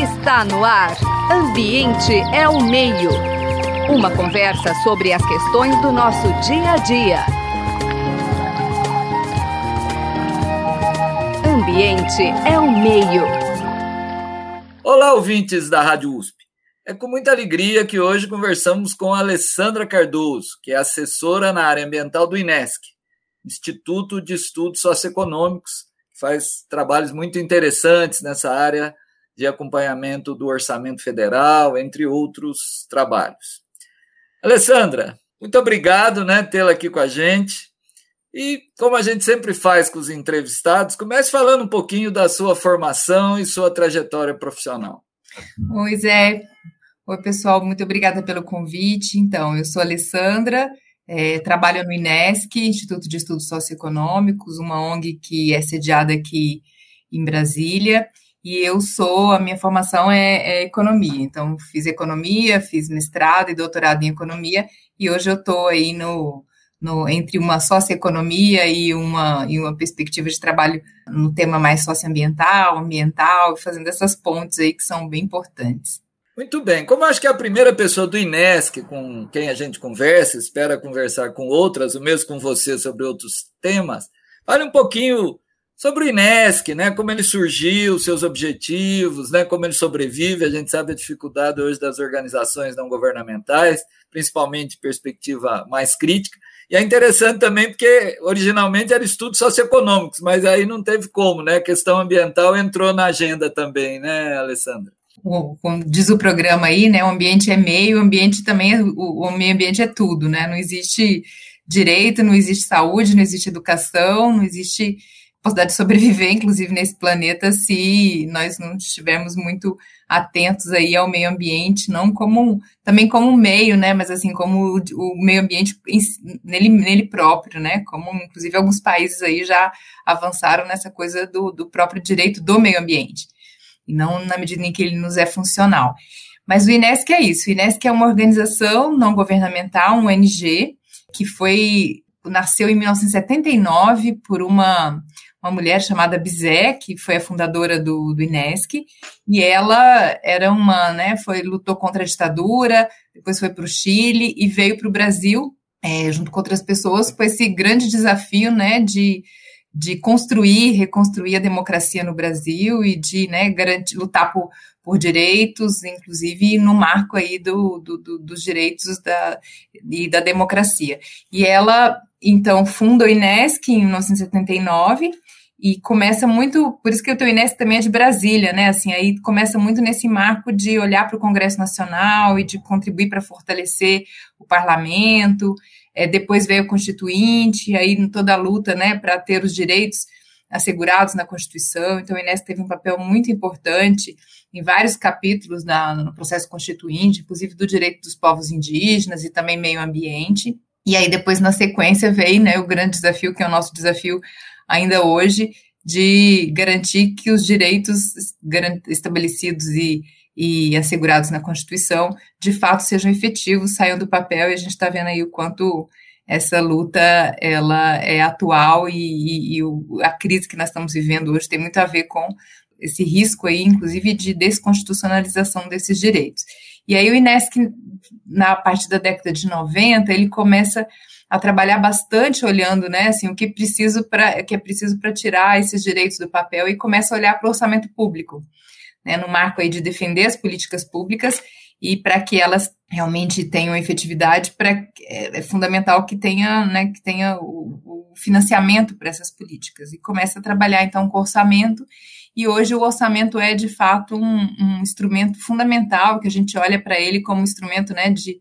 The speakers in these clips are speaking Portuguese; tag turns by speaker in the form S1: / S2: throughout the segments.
S1: Está no ar. Ambiente é o meio. Uma conversa sobre as questões do nosso dia a dia. Ambiente é o meio.
S2: Olá, ouvintes da Rádio USP. É com muita alegria que hoje conversamos com a Alessandra Cardoso, que é assessora na área ambiental do INESC, Instituto de Estudos Socioeconômicos, que faz trabalhos muito interessantes nessa área de acompanhamento do orçamento federal, entre outros trabalhos. Alessandra, muito obrigado, né, tê-la aqui com a gente. E como a gente sempre faz com os entrevistados, comece falando um pouquinho da sua formação e sua trajetória profissional.
S3: Oi, Zé. Oi, pessoal, muito obrigada pelo convite. Então, eu sou Alessandra, é, trabalho no INESC, Instituto de Estudos Socioeconômicos, uma ONG que é sediada aqui em Brasília, e eu sou, a minha formação é, é, economia, então fiz economia, fiz mestrado e doutorado em economia, e hoje eu estou aí no, no, entre uma socioeconomia e uma, e uma perspectiva de trabalho no tema mais socioambiental, ambiental, fazendo essas pontes aí que são bem importantes.
S2: Muito bem, como acho que é a primeira pessoa do INESC com quem a gente conversa, espera conversar com outras, ou mesmo com você sobre outros temas, fale um pouquinho sobre o INESC, né? Como ele surgiu, seus objetivos, né? Como ele sobrevive. A gente sabe a dificuldade hoje das organizações não governamentais, principalmente perspectiva mais crítica. E é interessante também porque originalmente era estudos socioeconômicos, mas aí não teve como, né? A questão ambiental entrou na agenda também, né, Alessandra?
S3: Como diz o programa aí, né? O ambiente é meio, o ambiente também é, o, o meio ambiente é tudo, né? Não existe direito, não existe saúde, não existe educação, não existe possibilidade de sobreviver, inclusive, nesse planeta, se nós não estivermos muito atentos aí ao meio ambiente, não como, também como meio, né, mas assim, como o, o meio ambiente nele, nele próprio, né, como, inclusive, alguns países aí já avançaram nessa coisa do, do próprio direito do meio ambiente, e não na medida em que ele nos é funcional. Mas o INESC é isso, o INESC é uma organização não governamental, um ONG, que foi, nasceu em 1979 por uma uma mulher chamada Bizé, que foi a fundadora do, do INESC, e ela era uma, né, foi, lutou contra a ditadura, depois foi para o Chile e veio para o Brasil, é, junto com outras pessoas, com esse grande desafio, né, de, de construir, reconstruir a democracia no Brasil e de, né, garantir, lutar por, por direitos, inclusive no marco aí do, do, do, dos direitos da, e da democracia. E ela, então, funda o INESC em 1979, e começa muito, por isso que o teu Inés também é de Brasília, né? Assim, aí começa muito nesse marco de olhar para o Congresso Nacional e de contribuir para fortalecer o parlamento. É, depois veio o Constituinte, aí toda a luta, né, para ter os direitos assegurados na Constituição. Então, o Inés teve um papel muito importante em vários capítulos no processo constituinte, inclusive do direito dos povos indígenas e também meio ambiente. E aí, depois, na sequência, veio né, o grande desafio, que é o nosso desafio ainda hoje de garantir que os direitos estabelecidos e, e assegurados na Constituição de fato sejam efetivos, saiam do papel e a gente está vendo aí o quanto essa luta ela é atual e, e, e o, a crise que nós estamos vivendo hoje tem muito a ver com esse risco aí, inclusive, de desconstitucionalização desses direitos. E aí o INESC, na parte da década de 90, ele começa a trabalhar bastante olhando, né, assim, o que preciso que é preciso para tirar esses direitos do papel e começa a olhar para o orçamento público, né, no marco aí de defender as políticas públicas e para que elas realmente tenham efetividade, é, é, fundamental que tenha, né, que tenha o, o financiamento para essas políticas. E começa a trabalhar então com orçamento e hoje o orçamento é de fato um, um instrumento fundamental que a gente olha para ele como um instrumento, né, de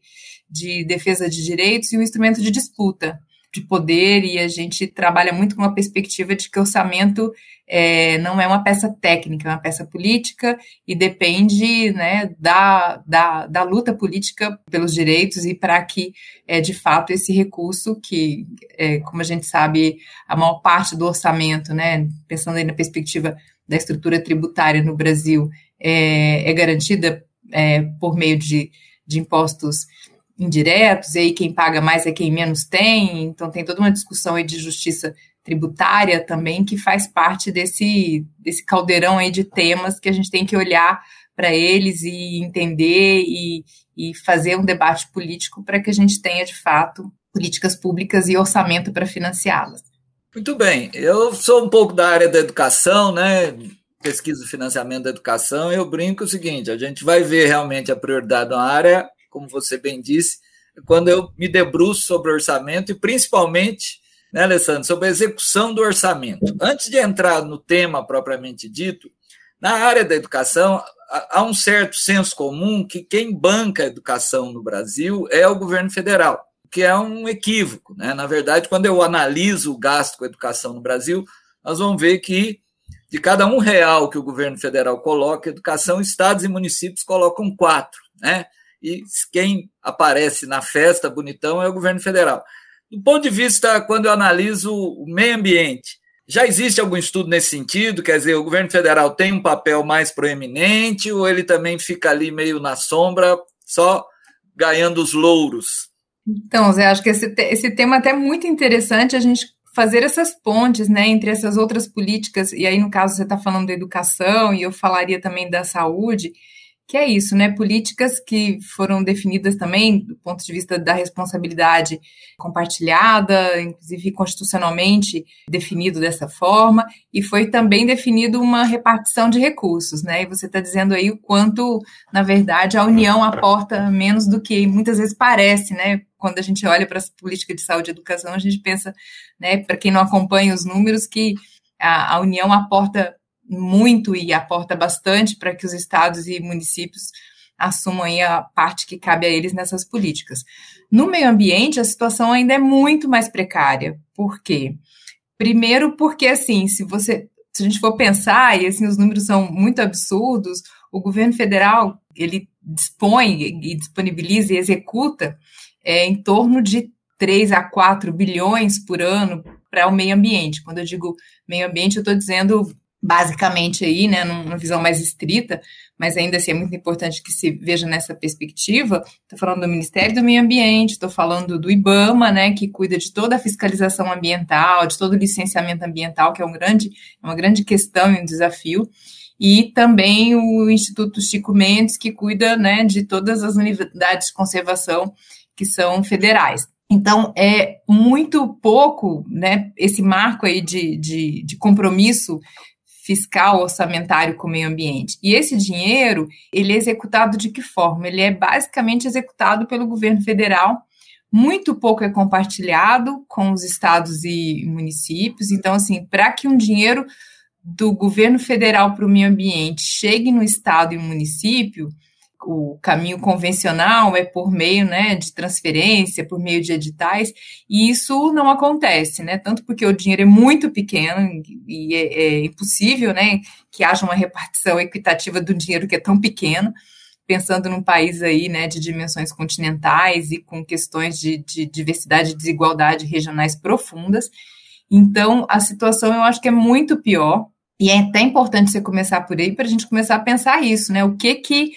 S3: de defesa de direitos e um instrumento de disputa de poder, e a gente trabalha muito com uma perspectiva de que orçamento é, não é uma peça técnica, é uma peça política e depende né, da, da, da luta política pelos direitos e para que, é, de fato, esse recurso, que, é, como a gente sabe, a maior parte do orçamento, né, pensando aí na perspectiva da estrutura tributária no Brasil, é, é garantida é, por meio de, de impostos indiretos, e aí quem paga mais é quem menos tem, então tem toda uma discussão aí de justiça tributária também, que faz parte desse, desse caldeirão aí de temas que a gente tem que olhar para eles e entender e, e fazer um debate político para que a gente tenha, de fato, políticas públicas e orçamento para financiá-las.
S2: Muito bem, eu sou um pouco da área da educação, né? Pesquisa e financiamento da educação, eu brinco o seguinte: a gente vai ver realmente a prioridade da área, como você bem disse, quando eu me debruço sobre orçamento e principalmente, né, Alessandro, sobre a execução do orçamento. Antes de entrar no tema propriamente dito, na área da educação, há um certo senso comum que quem banca a educação no Brasil é o governo federal, que é um equívoco. Né? Na verdade, quando eu analiso o gasto com educação no Brasil, nós vamos ver que de cada um real que o governo federal coloca, educação, estados e municípios colocam quatro, né? E quem aparece na festa bonitão é o governo federal. Do ponto de vista, quando eu analiso o meio ambiente, já existe algum estudo nesse sentido? Quer dizer, o governo federal tem um papel mais proeminente ou ele também fica ali meio na sombra, só ganhando os louros?
S3: Então, Zé, acho que esse, esse tema é até muito interessante a gente fazer essas pontes, né, entre essas outras políticas, e aí no caso você está falando da educação, e eu falaria também da saúde, que é isso, né? Políticas que foram definidas também do ponto de vista da responsabilidade compartilhada, inclusive constitucionalmente definido dessa forma, e foi também definido uma repartição de recursos, né? E você está dizendo aí o quanto, na verdade, a União aporta menos do que muitas vezes parece, né? Quando a gente olha para as políticas de saúde e educação, a gente pensa, né, para quem não acompanha os números, que a, a União aporta muito e aporta bastante para que os estados e municípios assumam a parte que cabe a eles nessas políticas. No meio ambiente, a situação ainda é muito mais precária. Por quê? Primeiro, porque assim, se você se a gente for pensar, e assim, os números são muito absurdos, o governo federal ele dispõe e disponibiliza e executa é, em torno de 3 a 4 bilhões por ano para o meio ambiente. Quando eu digo meio ambiente, eu estou dizendo basicamente aí, né, numa visão mais estrita, mas ainda assim é muito importante que se veja nessa perspectiva. Estou falando do Ministério do Meio Ambiente, estou falando do IBAMA, né, que cuida de toda a fiscalização ambiental, de todo o licenciamento ambiental, que é um grande, uma grande questão e um desafio, e também o Instituto Chico Mendes, que cuida, né, de todas as unidades de conservação que são federais. Então, é muito pouco, né, esse marco aí de, de, de compromisso fiscal orçamentário com o meio ambiente. E esse dinheiro, ele é executado de que forma? Ele é basicamente executado pelo governo federal, muito pouco é compartilhado com os estados e municípios. Então, assim, para que um dinheiro do governo federal para o meio ambiente chegue no estado e município, o caminho convencional é por meio né, de transferência, por meio de editais, e isso não acontece, né? Tanto porque o dinheiro é muito pequeno e é, é impossível né, que haja uma repartição equitativa do dinheiro que é tão pequeno, pensando num país aí né, de dimensões continentais e com questões de, de diversidade e desigualdade regionais profundas. Então, a situação eu acho que é muito pior, e é até importante você começar por aí para a gente começar a pensar isso, né? O que que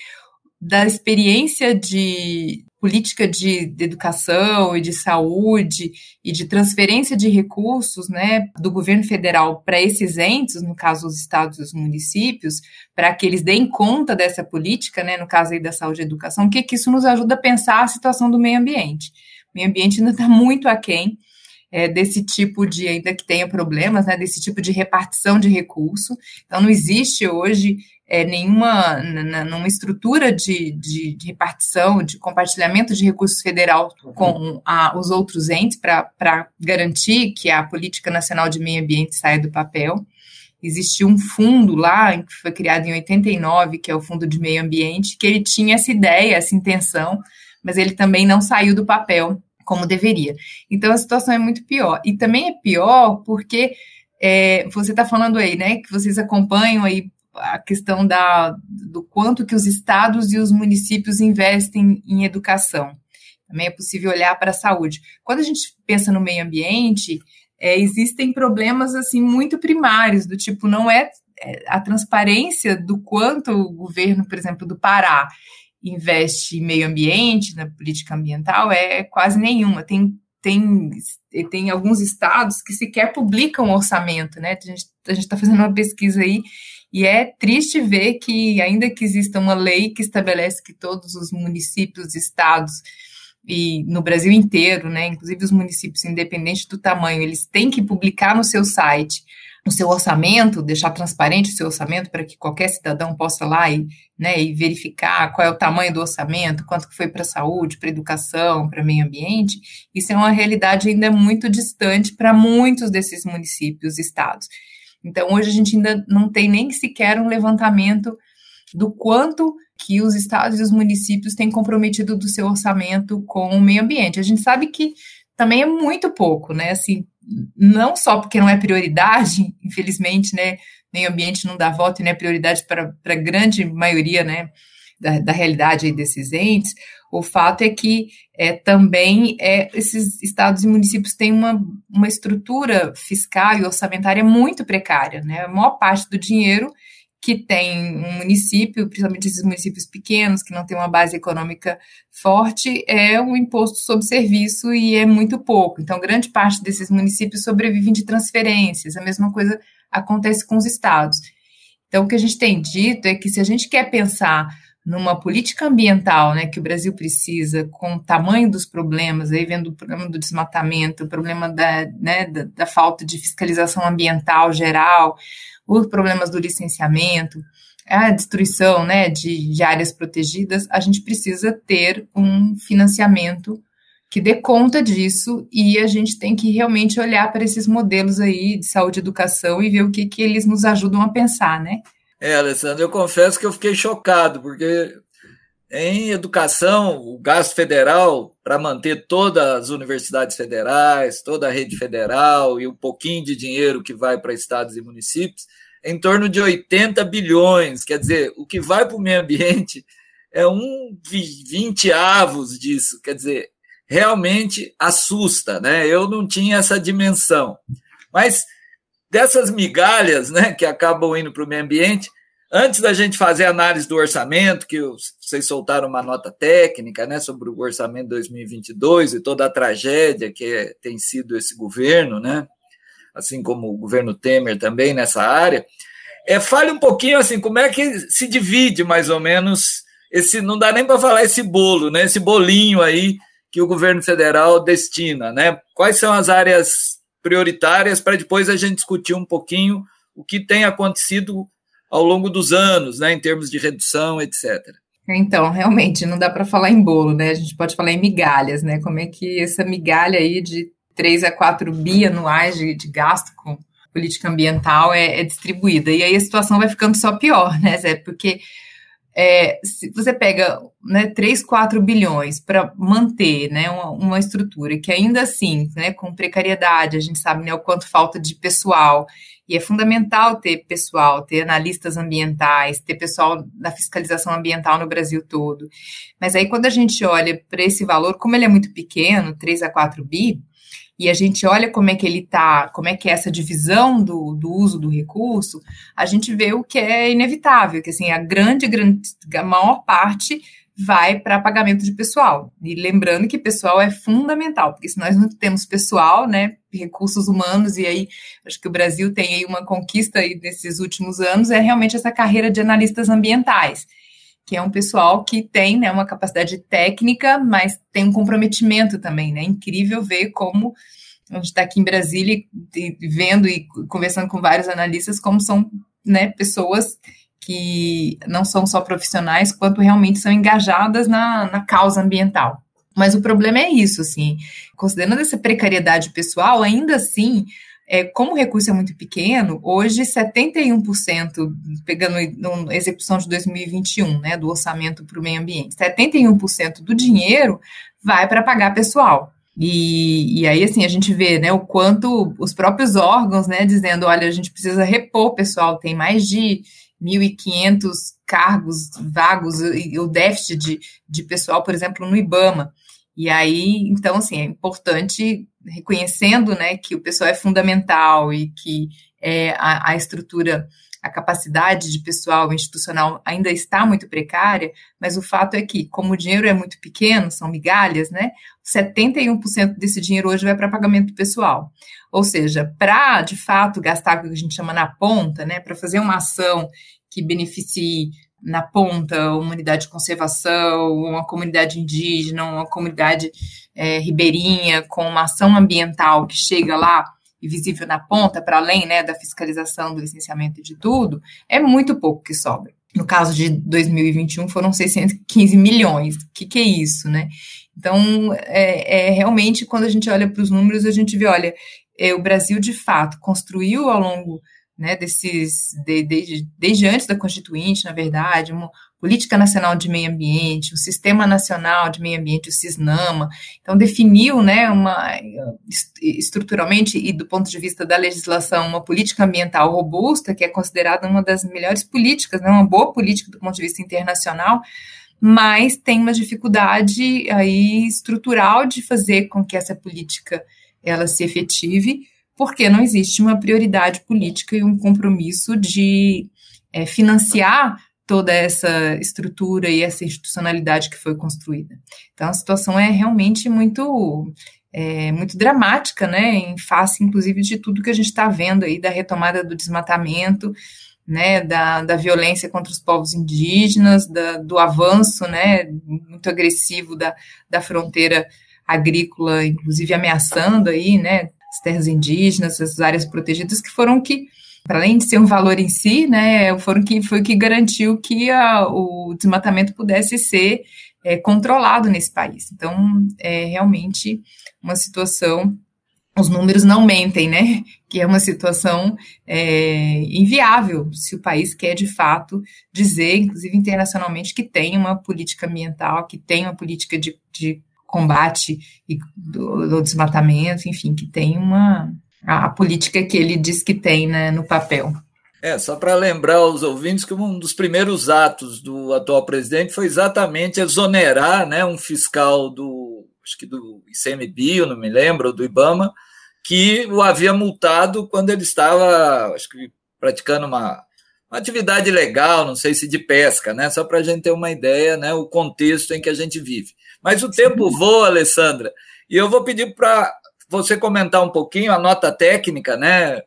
S3: da experiência de política de, de, educação e de saúde e de transferência de recursos né, do governo federal para esses entes, no caso os estados e os municípios, para que eles deem conta dessa política, né, no caso aí da saúde e educação, que, que isso nos ajuda a pensar a situação do meio ambiente. O meio ambiente ainda está muito aquém é, desse tipo de, ainda que tenha problemas, né, desse tipo de repartição de recurso. Então, não existe hoje é, nenhuma numa estrutura de, de, de, repartição, de compartilhamento de recursos federal com a, os outros entes para garantir que a Política Nacional de Meio Ambiente saia do papel. Existiu um fundo lá, que foi criado em 89, que é o Fundo de Meio Ambiente, que ele tinha essa ideia, essa intenção, mas ele também não saiu do papel como deveria. Então a situação é muito pior. E também é pior porque é, você está falando aí, né, que vocês acompanham aí a questão da, do quanto que os estados e os municípios investem em educação. Também é possível olhar para a saúde. Quando a gente pensa no meio ambiente, é, existem problemas assim muito primários, do tipo, não é, é a transparência do quanto o governo, por exemplo, do Pará investe em meio ambiente, na política ambiental, é quase nenhuma. Tem tem, tem alguns estados que sequer publicam orçamento, né? A gente está fazendo uma pesquisa aí e é triste ver que, ainda que exista uma lei que estabelece que todos os municípios, estados e no Brasil inteiro, né, inclusive os municípios, independente do tamanho, eles têm que publicar no seu site no seu orçamento, deixar transparente o seu orçamento para que qualquer cidadão possa lá e, né, e verificar qual é o tamanho do orçamento, quanto que foi para a saúde, para a educação, para meio ambiente, isso é uma realidade ainda muito distante para muitos desses municípios e estados. Então, hoje a gente ainda não tem nem sequer um levantamento do quanto que os estados e os municípios têm comprometido do seu orçamento com o meio ambiente. A gente sabe que também é muito pouco, né? Assim, não só porque não é prioridade, infelizmente, né? Meio ambiente não dá voto e não é prioridade para a grande maioria, né? Da, da realidade desses entes, o fato é que é, também é, esses estados e municípios têm uma, uma estrutura fiscal e orçamentária muito precária. Né? A maior parte do dinheiro que tem um município, principalmente esses municípios pequenos, que não têm uma base econômica forte, é o imposto sobre serviço e é muito pouco. Então, grande parte desses municípios sobrevivem de transferências. A mesma coisa acontece com os estados. Então, o que a gente tem dito é que se a gente quer pensar numa política ambiental, né, que o Brasil precisa, com o tamanho dos problemas, aí vendo o problema do desmatamento, o problema da, né, da, da falta de fiscalização ambiental geral, os problemas do licenciamento, a destruição né, de, de áreas protegidas, a gente precisa ter um financiamento que dê conta disso e a gente tem que realmente olhar para esses modelos aí de saúde e educação e ver o que, que eles nos ajudam a pensar, né?
S2: É, Alessandro, eu confesso que eu fiquei chocado, porque em educação, o gasto federal para manter todas as universidades federais, toda a rede federal e o pouquinho de dinheiro que vai para estados e municípios, é em torno de 80 bilhões. Quer dizer, o que vai para o meio ambiente é um vinteavos disso. Quer dizer, realmente assusta, né? Eu não tinha essa dimensão. Mas dessas migalhas, né, que acabam indo para o meio ambiente, Antes da gente fazer a análise do orçamento, que vocês soltaram uma nota técnica né, sobre o orçamento 2022 e toda a tragédia que é, tem sido esse governo, né, assim como o governo Temer também nessa área, é, fale um pouquinho assim, como é que se divide mais ou menos esse, não dá nem para falar esse bolo, né, esse bolinho aí que o governo federal destina, né? Quais são as áreas prioritárias para depois a gente discutir um pouquinho o que tem acontecido ao longo dos anos, né, em termos de redução, etc.
S3: Então, realmente, não dá para falar em bolo, né? A gente pode falar em migalhas, né? Como é que essa migalha aí de 3 a 4 bi anuais de, de gasto com política ambiental é, é, distribuída. E aí a situação vai ficando só pior, né, Zé? Porque é, se você pega né, 3, 4 bilhões para manter né, uma, uma, estrutura que ainda assim, né, com precariedade, a gente sabe né, o quanto falta de pessoal, e é fundamental ter pessoal, ter analistas ambientais, ter pessoal da fiscalização ambiental no Brasil todo. Mas aí, quando a gente olha para esse valor, como ele é muito pequeno, 3 a 4 bi, e a gente olha como é que ele está, como é que é essa divisão do, do uso do recurso, a gente vê o que é inevitável, que assim, a grande, grande, a maior parte vai para pagamento de pessoal. E lembrando que pessoal é fundamental, porque se nós não temos pessoal, né, recursos humanos, e aí acho que o Brasil tem aí uma conquista aí nesses últimos anos, é realmente essa carreira de analistas ambientais, que é um pessoal que tem né, uma capacidade técnica, mas tem um comprometimento também, né? Incrível ver como a gente está aqui em Brasília e, vendo e conversando com vários analistas como são né, pessoas que não são só profissionais, quanto realmente são engajadas na, na causa ambiental. Mas o problema é isso, assim, considerando essa precariedade pessoal, ainda assim, é, como o recurso é muito pequeno, hoje 71%, pegando na execução de 2021, né, do orçamento para o meio ambiente, 71% do dinheiro vai para pagar pessoal. E, e, aí, assim, a gente vê, né, o quanto os próprios órgãos, né, dizendo, olha, a gente precisa repor pessoal, tem mais de 1.500 cargos vagos e o déficit de, de pessoal, por exemplo, no IBAMA. E aí, então, assim, é importante, reconhecendo, né, que o pessoal é fundamental e que é, a, a estrutura a capacidade de pessoal institucional ainda está muito precária, mas o fato é que, como o dinheiro é muito pequeno, são migalhas, né? 71% desse dinheiro hoje vai para pagamento pessoal. Ou seja, para de fato gastar o que a gente chama na ponta, né? Para fazer uma ação que beneficie na ponta uma unidade de conservação, uma comunidade indígena, uma comunidade é, ribeirinha, com uma ação ambiental que chega lá e visível na ponta, para além né, da fiscalização, do licenciamento e de tudo, é muito pouco que sobra. No caso de 2021, foram 615 milhões. O que, que é isso, né? Então, é, é, realmente, quando a gente olha para os números, a gente vê, olha, é, o Brasil, de fato, construiu ao longo né, desses, de, de, desde antes da Constituinte, na verdade, uma Política Nacional de Meio Ambiente, o Sistema Nacional de Meio Ambiente, o SISNAMA, então definiu, né, uma, estruturalmente e do ponto de vista da legislação, uma política ambiental robusta, que é considerada uma das melhores políticas, né, uma boa política do ponto de vista internacional, mas tem uma dificuldade aí estrutural de fazer com que essa política ela se efetive, porque não existe uma prioridade política e um compromisso de é, financiar toda essa estrutura e essa institucionalidade que foi construída. Então, a situação é realmente muito é, muito dramática, né, em face, inclusive, de tudo que a gente está vendo aí da retomada do desmatamento, né, da, da violência contra os povos indígenas, da, do avanço, né, muito agressivo da, da fronteira agrícola, inclusive ameaçando aí, né, as terras indígenas, as áreas protegidas, que foram que, para além de ser um valor em si, né, foram que foi que garantiu que a, o desmatamento pudesse ser é, controlado nesse país. Então, é realmente uma situação os números não mentem, né? Que é uma situação é, inviável se o país quer de fato dizer, inclusive internacionalmente, que tem uma política ambiental, que tem uma política de, de combate e do, do, desmatamento, enfim, que tem uma a, a, política que ele diz que tem né, no papel.
S2: É, só para lembrar aos ouvintes que um dos primeiros atos do atual presidente foi exatamente exonerar né, um fiscal do, acho que do ICMBio, não me lembro, do IBAMA, que o havia multado quando ele estava, acho que praticando uma, uma atividade legal, não sei se de pesca, né? Só para a gente ter uma ideia, né? O contexto em que a gente vive. Mas o tempo voa, Alessandra, e eu vou pedir para você comentar um pouquinho a nota técnica, né,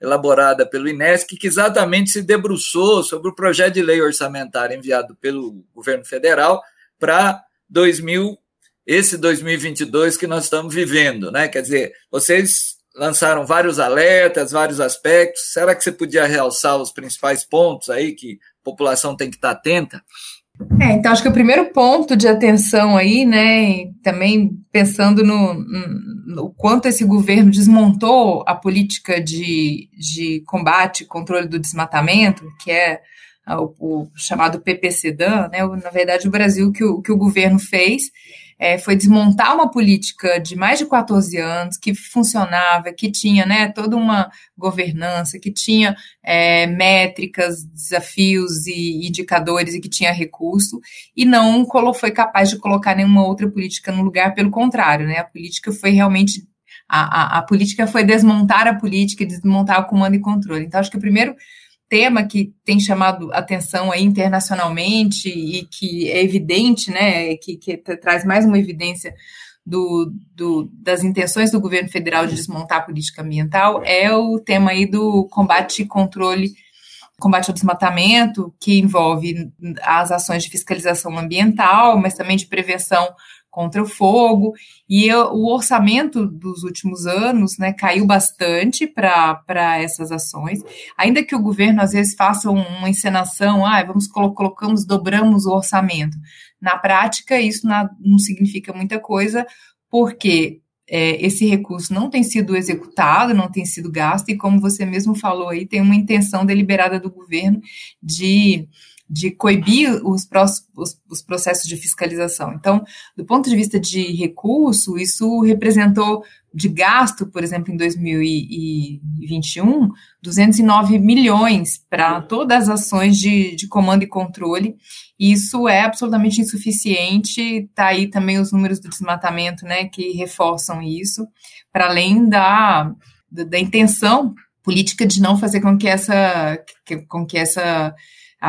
S2: elaborada pelo INESC, que exatamente se debruçou sobre o projeto de lei orçamentária enviado pelo governo federal para 2000 esse 2022 que nós estamos vivendo, né? Quer dizer, vocês lançaram vários alertas, vários aspectos. Será que você podia realçar os principais pontos aí que a população tem que estar atenta?
S3: É, então acho que o primeiro ponto de atenção aí, né, também pensando no, no quanto esse governo desmontou a política de, de combate e controle do desmatamento, que é o, o chamado PPCDAN, né, na verdade o Brasil que o, que o governo fez é, foi desmontar uma política de mais de 14 anos que funcionava, que tinha né, toda uma governança, que tinha é, métricas, desafios e indicadores e que tinha recurso, e não foi capaz de colocar nenhuma outra política no lugar, pelo contrário, né, a política foi realmente. A, a, a política foi desmontar a política e desmontar o comando e controle. Então, acho que o primeiro tema que tem chamado atenção aí internacionalmente e que é evidente, né, que, que traz mais uma evidência do, do, das intenções do governo federal de desmontar a política ambiental é o tema aí do combate e controle, combate ao desmatamento, que envolve as ações de fiscalização ambiental, mas também de prevenção contra o fogo, e eu, o orçamento dos últimos anos né, caiu bastante para essas ações, ainda que o governo às vezes faça uma encenação, ah, vamos colocamos, dobramos o orçamento. Na prática, isso não, não significa muita coisa, porque é, esse recurso não tem sido executado, não tem sido gasto, e como você mesmo falou aí, tem uma intenção deliberada do governo de de coibir os, os, os, processos de fiscalização. Então, do ponto de vista de recurso, isso representou de gasto, por exemplo, em 2021, 209 milhões para todas as ações de, de comando e controle. Isso é absolutamente insuficiente. Está aí também os números do desmatamento, né, que reforçam isso, para além da, da, da intenção política de não fazer com que essa, com que essa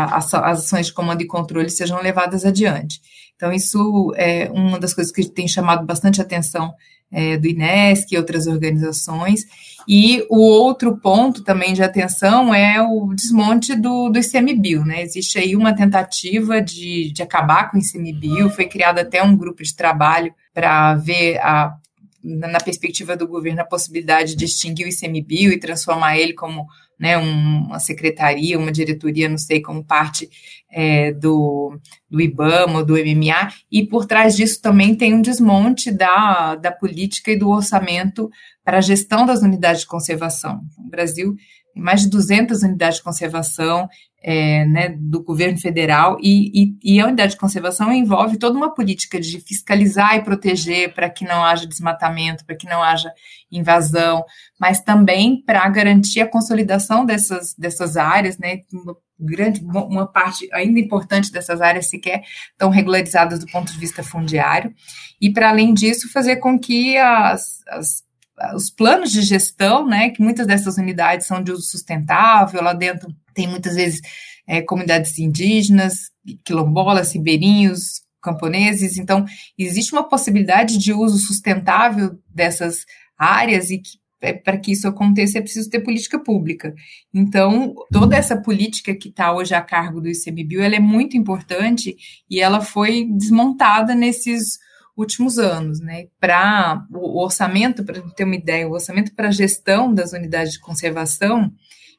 S3: as, ações de comando e controle sejam levadas adiante. Então, isso é uma das coisas que tem chamado bastante atenção é, do INESC e outras organizações. E o outro ponto também de atenção é o desmonte do, do ICMBio, né? Existe aí uma tentativa de, de acabar com o ICMBio, foi criado até um grupo de trabalho para ver a na perspectiva do governo, a possibilidade de extinguir o ICMBio e transformar ele como né, uma secretaria, uma diretoria, não sei, como parte é, do, do IBAMA, do MMA, e por trás disso também tem um desmonte da, da política e do orçamento para a gestão das unidades de conservação. O Brasil mais de 200 unidades de conservação, é, né, do governo federal, e, e, e, a unidade de conservação envolve toda uma política de fiscalizar e proteger para que não haja desmatamento, para que não haja invasão, mas também para garantir a consolidação dessas, dessas áreas, né, uma grande, uma parte ainda importante dessas áreas sequer estão regularizadas do ponto de vista fundiário, e para além disso, fazer com que as, as os planos de gestão, né, que muitas dessas unidades são de uso sustentável, lá dentro tem muitas vezes é, comunidades indígenas, quilombolas, ribeirinhos, camponeses, então existe uma possibilidade de uso sustentável dessas áreas e que é, para que isso aconteça é preciso ter política pública. Então, toda essa política que está hoje a cargo do ICMBio, ela é muito importante e ela foi desmontada nesses últimos anos, né? Para o orçamento, para ter uma ideia, o orçamento para gestão das unidades de conservação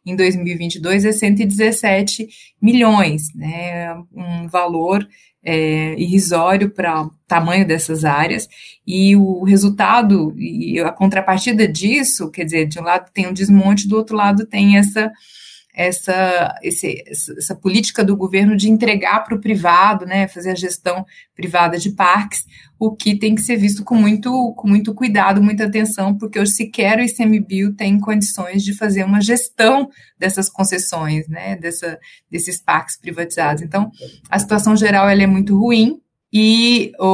S3: em 2022 é 117 milhões, né? Um valor é, irrisório para o tamanho dessas áreas, e o resultado e a contrapartida disso, quer dizer, de um lado tem um desmonte, do outro lado tem essa essa, esse, essa política do governo de entregar para o privado, né, fazer a gestão privada de parques, o que tem que ser visto com muito, com muito cuidado, muita atenção, porque hoje sequer o ICMBio tem condições de fazer uma gestão dessas concessões, né, dessa, desses parques privatizados. Então, a situação geral ela é muito ruim, e o,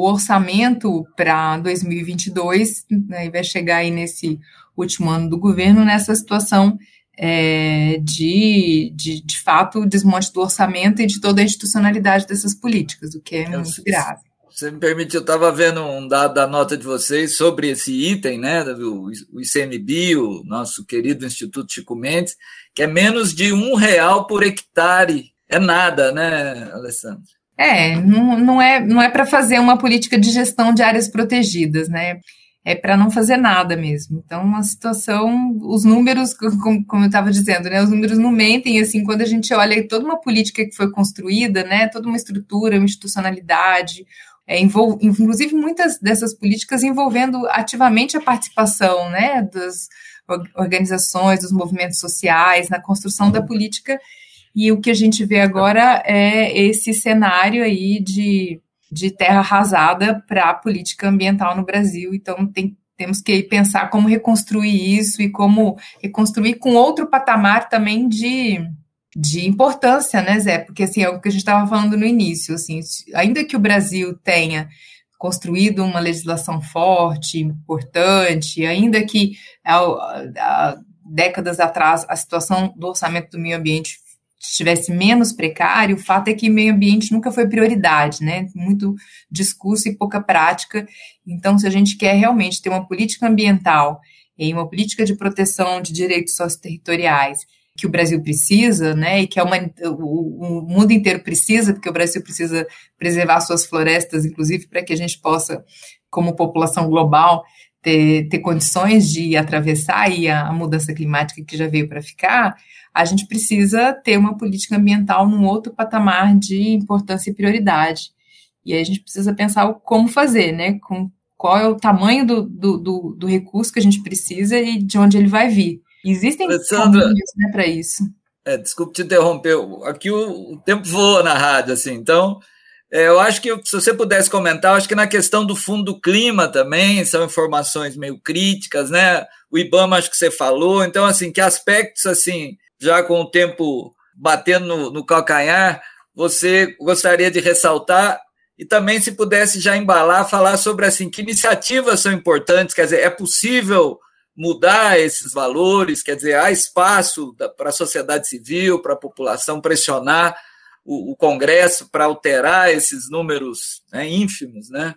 S3: o orçamento para 2022 né, vai chegar aí nesse último ano do governo nessa situação é, de, de, de fato, desmonte do orçamento e de toda a institucionalidade dessas políticas, o que é muito grave.
S2: Você me permite, eu estava vendo um dado da nota de vocês sobre esse item, né, o, o ICMBio, o nosso querido Instituto Chico Mendes, que é menos de um real por hectare. É nada, né, Alessandro?
S3: É, não, não é, não é para fazer uma política de gestão de áreas protegidas, né? É para não fazer nada mesmo. Então, a situação, os números, como, como eu estava dizendo, né, os números não mentem, assim, quando a gente olha toda uma política que foi construída, né, toda uma estrutura, uma institucionalidade, é, envol, inclusive muitas dessas políticas envolvendo ativamente a participação, né, das organizações, dos movimentos sociais, na construção da política, e o que a gente vê agora é esse cenário aí de de terra arrasada para a política ambiental no Brasil. Então, tem, temos que pensar como reconstruir isso e como reconstruir com outro patamar também de, de importância, né, Zé? Porque, assim, é o que a gente estava falando no início, assim, ainda que o Brasil tenha construído uma legislação forte, importante, ainda que há, décadas atrás a situação do orçamento do meio ambiente estivesse menos precário, o fato é que meio ambiente nunca foi prioridade, né? Muito discurso e pouca prática. Então, se a gente quer realmente ter uma política ambiental e uma política de proteção de direitos socioterritoriais que o Brasil precisa, né, e que uma, o, o, mundo inteiro precisa, porque o Brasil precisa preservar suas florestas, inclusive para que a gente possa, como população global, ter, ter condições de atravessar a, a mudança climática que já veio para ficar, a gente precisa ter uma política ambiental num outro patamar de importância e prioridade. E aí a gente precisa pensar como fazer, né? Com qual é o tamanho do, do, do, do recurso que a gente precisa e de onde ele vai vir. Existem caminhos né, para isso.
S2: É, desculpe te interromper. Aqui o, o tempo voa na rádio, assim. Então, eu acho que se você pudesse comentar, acho que na questão do fundo do clima também são informações meio críticas, né? O IBAMA acho que você falou. Então, assim, que aspectos assim já com o tempo batendo no, no calcanhar, você gostaria de ressaltar e também se pudesse já embalar, falar sobre assim que iniciativas são importantes, quer dizer, é possível mudar esses valores, quer dizer, há espaço para a sociedade civil, para a população pressionar o, o Congresso para alterar esses números né, ínfimos, né?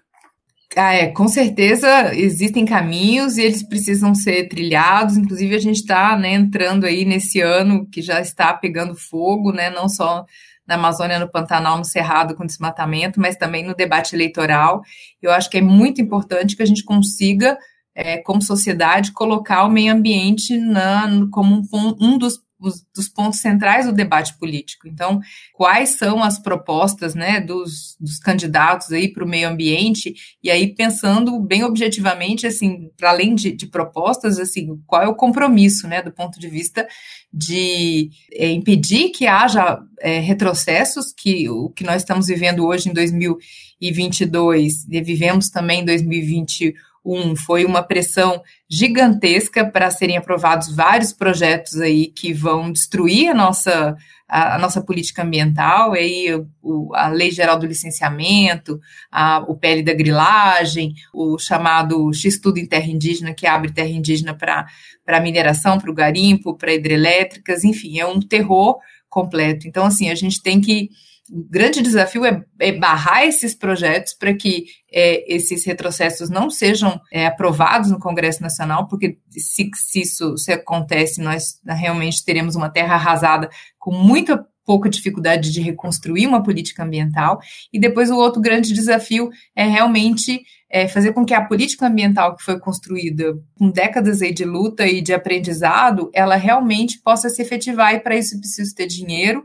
S3: Ah, é, com certeza existem caminhos e eles precisam ser trilhados. Inclusive, a gente está né, entrando aí nesse ano que já está pegando fogo, né, não só na Amazônia, no Pantanal, no Cerrado com desmatamento, mas também no debate eleitoral. Eu acho que é muito importante que a gente consiga, é, como sociedade, colocar o meio ambiente na, como um, um dos os, dos pontos centrais do debate político. Então, quais são as propostas né, dos, dos candidatos aí para o meio ambiente? E aí, pensando bem objetivamente, assim, para além de, de, propostas, assim, qual é o compromisso, né, do ponto de vista de é, impedir que haja é, retrocessos, que o que nós estamos vivendo hoje em 2022, e vivemos também em 2021, um, foi uma pressão gigantesca para serem aprovados vários projetos aí que vão destruir a nossa, a, a nossa política ambiental, aí o, a Lei Geral do Licenciamento, a, o PL da grilagem, o chamado X-Tudo em Terra Indígena, que abre terra indígena para mineração, para o garimpo, para hidrelétricas, enfim, é um terror completo. Então, assim, a gente tem que o grande desafio é, é barrar esses projetos para que é, esses retrocessos não sejam é, aprovados no Congresso Nacional, porque se, se isso se acontece, nós realmente teremos uma terra arrasada com muita pouca dificuldade de reconstruir uma política ambiental. E depois o outro grande desafio é realmente é, fazer com que a política ambiental que foi construída com décadas aí de luta e de aprendizado, ela realmente possa se efetivar, e para isso precisa ter dinheiro.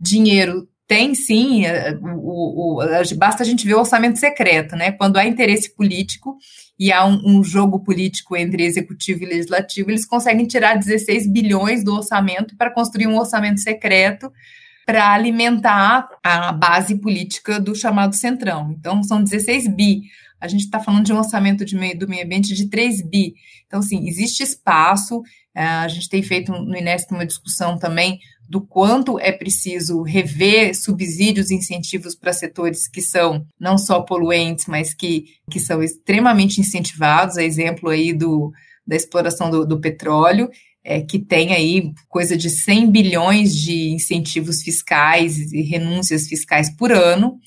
S3: Dinheiro tem sim, é, o, o, basta a gente ver o orçamento secreto, né? Quando há interesse político e há um, um, jogo político entre executivo e legislativo, eles conseguem tirar 16 bilhões do orçamento para construir um orçamento secreto para alimentar a base política do chamado Centrão. Então, são 16 bi. A gente está falando de um orçamento de meio, do meio ambiente de 3 bi. Então, sim, existe espaço. É, a gente tem feito no Inesc uma discussão também do quanto é preciso rever subsídios e incentivos para setores que são não só poluentes, mas que, que são extremamente incentivados, a exemplo aí do, da exploração do, do petróleo, é, que tem aí coisa de 100 bilhões de incentivos fiscais e renúncias fiscais por ano.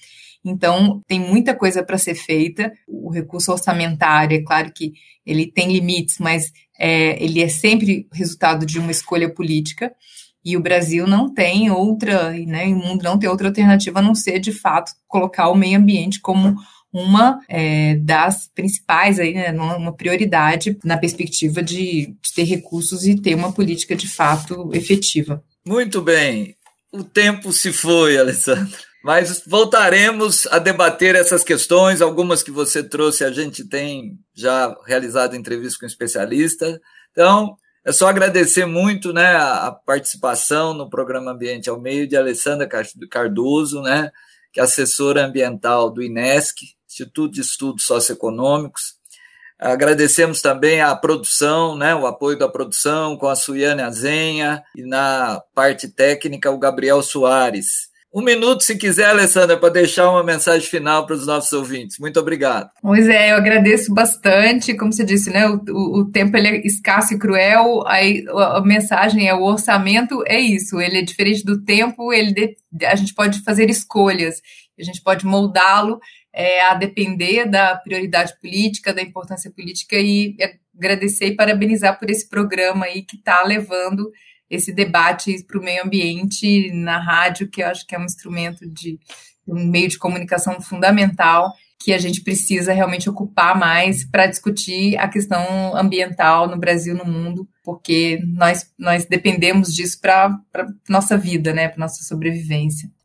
S3: Então, tem muita coisa para ser feita. O recurso orçamentário, é claro que ele tem limites, mas é, ele é sempre resultado de uma escolha política. E o Brasil não tem outra, né, o mundo não tem outra alternativa a não ser, de fato, colocar o meio ambiente como uma é, das principais, aí, né, uma prioridade na perspectiva de, de ter recursos e ter uma política de fato efetiva.
S2: Muito bem. O tempo se foi, Alessandra. Mas voltaremos a debater essas questões, algumas que você trouxe, a gente tem já realizado entrevista com especialistas. Então, é só agradecer muito né, a participação no programa Ambiente ao Meio de Alessandra Cardoso, né, que é assessora ambiental do INESC, Instituto de Estudos Socioeconômicos. Agradecemos também a produção, né, o apoio da produção com a Suiane Azenha e na parte técnica o Gabriel Soares. Um minuto, se quiser, Alessandra, para deixar uma mensagem final para os nossos ouvintes. Muito obrigado.
S3: Pois é, eu agradeço bastante. Como você disse, né? O, o, o tempo ele é escasso e cruel. Aí a, a mensagem é o orçamento é isso. Ele é diferente do tempo. Ele de, a gente pode fazer escolhas. A gente pode moldá-lo é, a depender da prioridade política, da importância política e agradecer e parabenizar por esse programa aí que está levando esse debate para o meio ambiente na rádio, que eu acho que é um instrumento de um meio de comunicação fundamental que a gente precisa realmente ocupar mais para discutir a questão ambiental no Brasil, no mundo, porque nós, nós dependemos disso para nossa vida, né, para nossa sobrevivência.